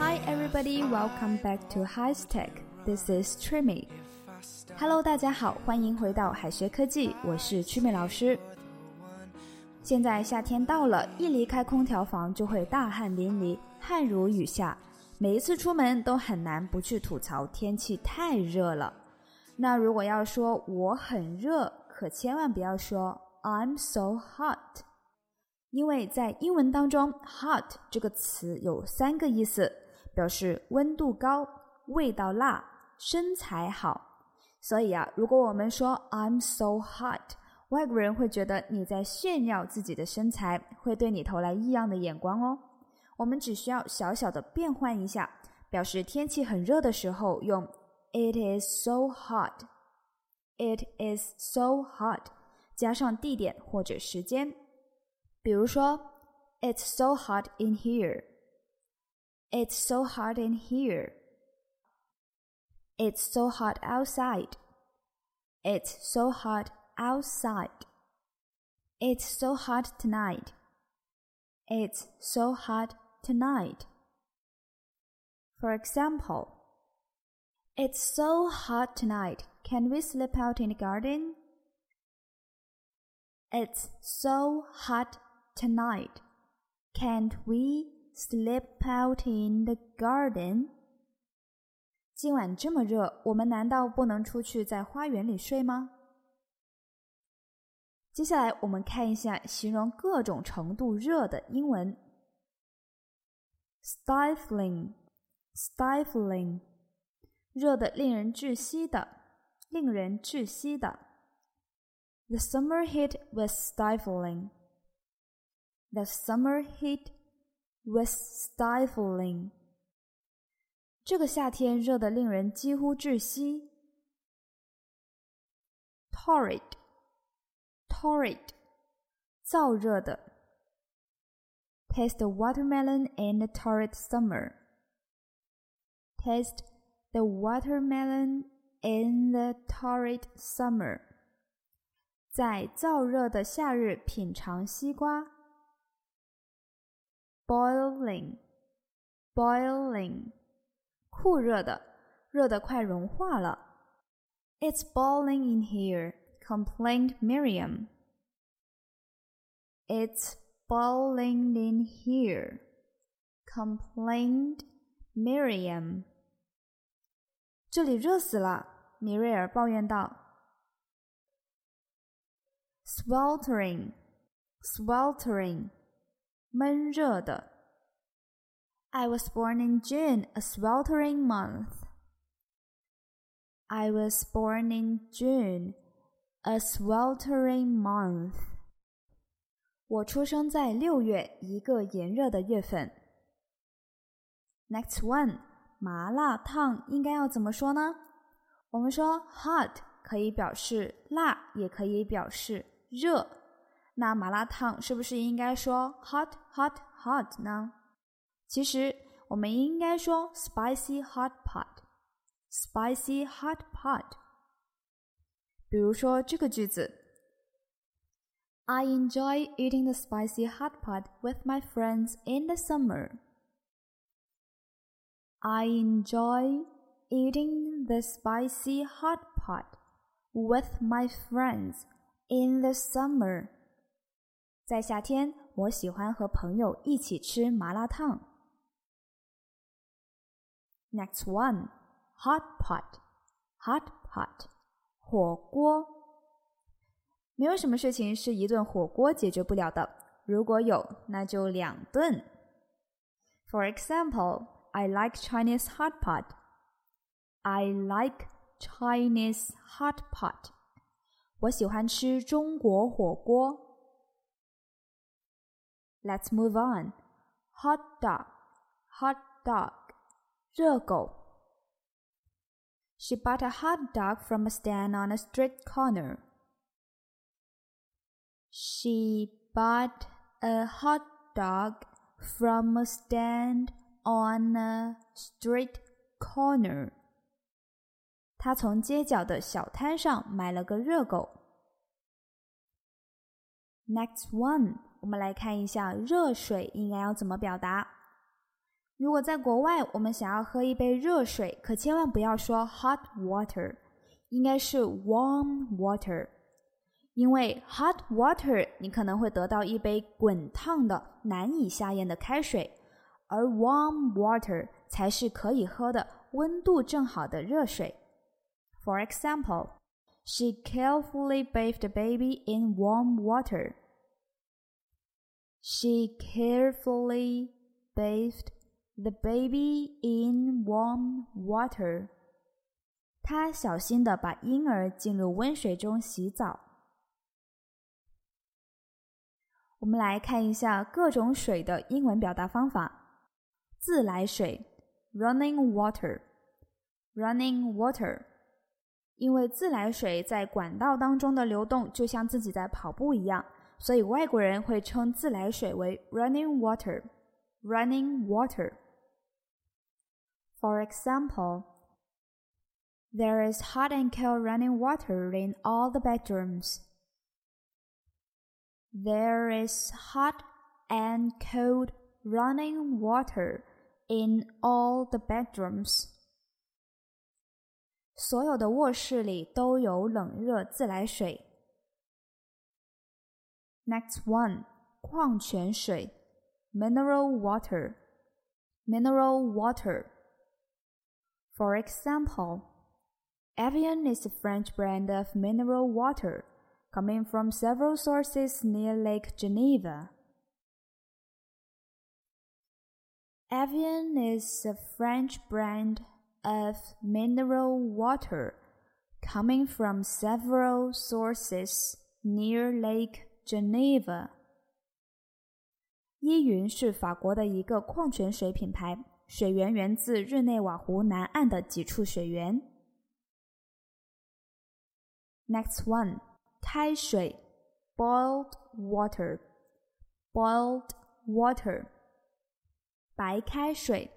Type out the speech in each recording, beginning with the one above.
Hi everybody, welcome back to High Tech. This is Trimmy. Hello，大家好，欢迎回到海学科技，我是曲美老师。现在夏天到了，一离开空调房就会大汗淋漓，汗如雨下。每一次出门都很难不去吐槽天气太热了。那如果要说我很热，可千万不要说 I'm so hot，因为在英文当中，hot 这个词有三个意思，表示温度高、味道辣、身材好。所以啊，如果我们说 I'm so hot，外国人会觉得你在炫耀自己的身材，会对你投来异样的眼光哦。我们只需要小小的变换一下，表示天气很热的时候用 It is so hot. It is so hot，加上地点或者时间，比如说 It's so hot in here. It's so hot in here. It's so hot outside. It's so hot outside. It's so hot tonight. It's so hot tonight. For example, It's so hot tonight. Can we sleep out in the garden? It's so hot tonight. Can't we sleep out in the garden? 今晚这么热，我们难道不能出去在花园里睡吗？接下来我们看一下形容各种程度热的英文：stifling, stifling，热的令人窒息的，令人窒息的。The summer heat was stifling. The summer heat was stifling. 这个夏天热得令人几乎窒息。Torrid, torrid，燥热的。Taste the watermelon in the torrid summer. Taste the watermelon in the torrid summer. 在燥热的夏日品尝西瓜。 Boiling, boiling，酷热的，热得快融化了。It's boiling in here, complained Miriam. It's boiling in here, complained Miriam. 这里热死了，米瑞尔抱怨道。sweltering, sweltering， 闷热的。I was born in June, a sweltering month. I was born in June, a sweltering month. 我出生在六月，一个炎热的月份。Next one，麻辣烫应该要怎么说呢？我们说 hot 可以表示辣，也可以表示热， 那麻辣烫是不是应该说 hot hot hot 呢？其实我们应该说 spicy hot pot，spicy hot pot。比如说这个句子：I enjoy eating the spicy hot pot with my friends in the summer. I enjoy eating the spicy hot pot with my friends in the summer， 在夏天，我喜欢和朋友一起吃麻辣烫。Next one, hot pot, hot pot，火锅。没有什么事情是一顿火锅解决不了的，如果有，那就两顿。For example, I like Chinese hot pot. I like Chinese hot pot. 我喜欢吃中国火锅。Let's move on. Hot dog, hot dog，热狗。She bought a hot dog from a stand on a street corner. She bought a hot dog from a stand on a street corner. 他从街角的小摊上买了个热狗。Next one， 我们来看一下热水应该要怎么表达。如果在国外，我们想要喝一杯热水，可千万不要说 hot water，应该是 warm water，因为 hot water 你可能会得到一杯滚烫的、难以下咽的开水，而 warm water 才是可以喝的、温度正好的热水。For example, she carefully bathed the baby in warm water. She carefully bathed the baby in warm water. 她小心地把婴儿浸入温水中洗澡。我们来看一下各种水的英文表达方法：自来水 （running water），running water。因为自来水在管道当中的流动就像自己在跑步一样，所以外国人会称自来水为 running water。running water。For example, there is hot and cold running water in all the bedrooms. There is hot and cold running water in all the bedrooms. 所有的卧室里都有冷热自来水。 Next one，矿泉水，mineral water，mineral water。for example, Evian is a French brand of mineral water coming from several sources near Lake Geneva. Evian is a French brand of mineral water coming from several sources near Lake Geneva. 依云是法国的一个矿泉水品牌，水源源自日内瓦湖南岸的几处水源。Next one，开水，boiled water，boiled water，白开水，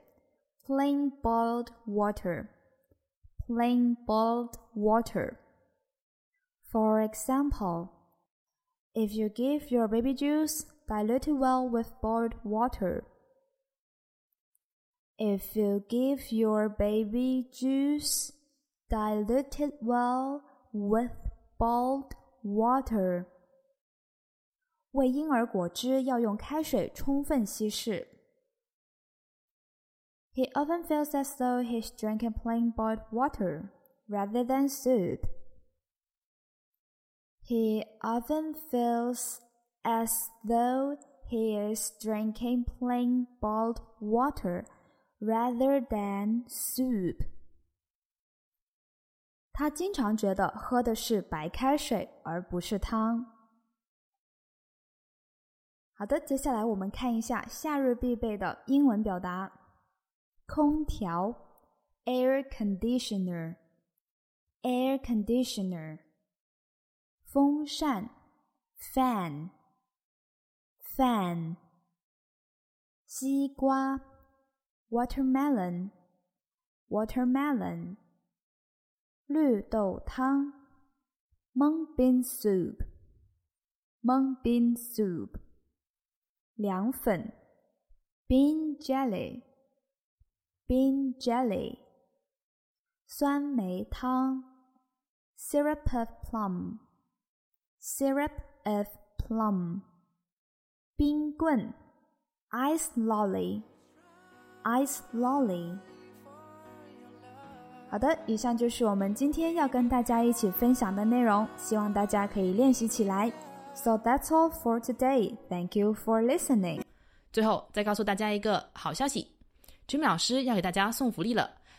plain boiled water，plain boiled water。For example, if you give your baby juice, dilute it well with boiled water. If you give your baby juice, dilute it well with boiled water. 喂婴儿果汁要用开水充分稀释。He often feels as though he's drinking plain boiled water rather than soup. He often feels as though he is drinking plain boiled water rather than soup。他经常觉得喝的是白开水，而不是汤。好的，接下来我们看一下夏日必备的英文表达：空调 （air conditioner），air conditioner； 风扇 （fan），fan；西瓜。watermelon, watermelon，绿豆汤，mung bean soup, mung bean soup，凉粉，bean jelly, bean jelly，酸梅汤，syrup of plum, syrup of plum，冰棍，ice lolly。Ice lolly。好的，以上就是我们今天要跟大家一起分享的内容，希望大家可以练习起来。So that's all for today. Thank you for listening. 最后再告诉大家一个好消息，Jimmy 老师要给大家送福利了。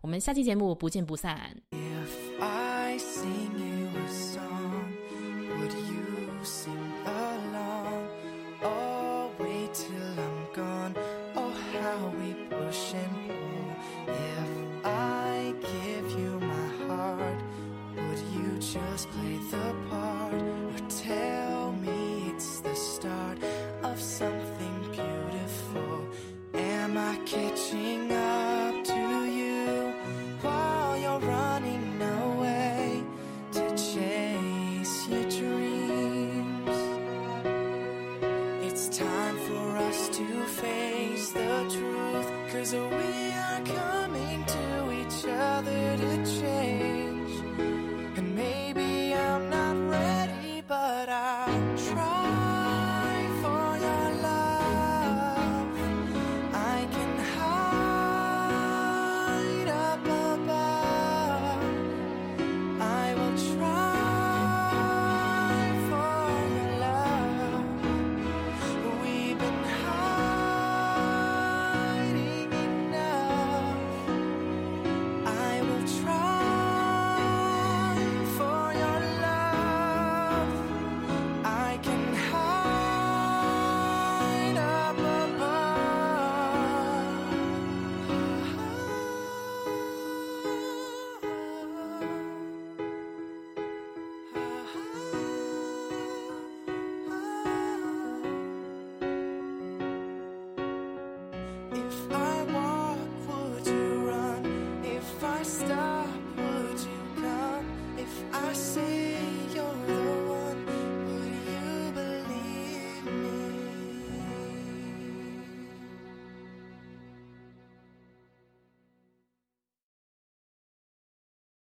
我们下期节目不见不散。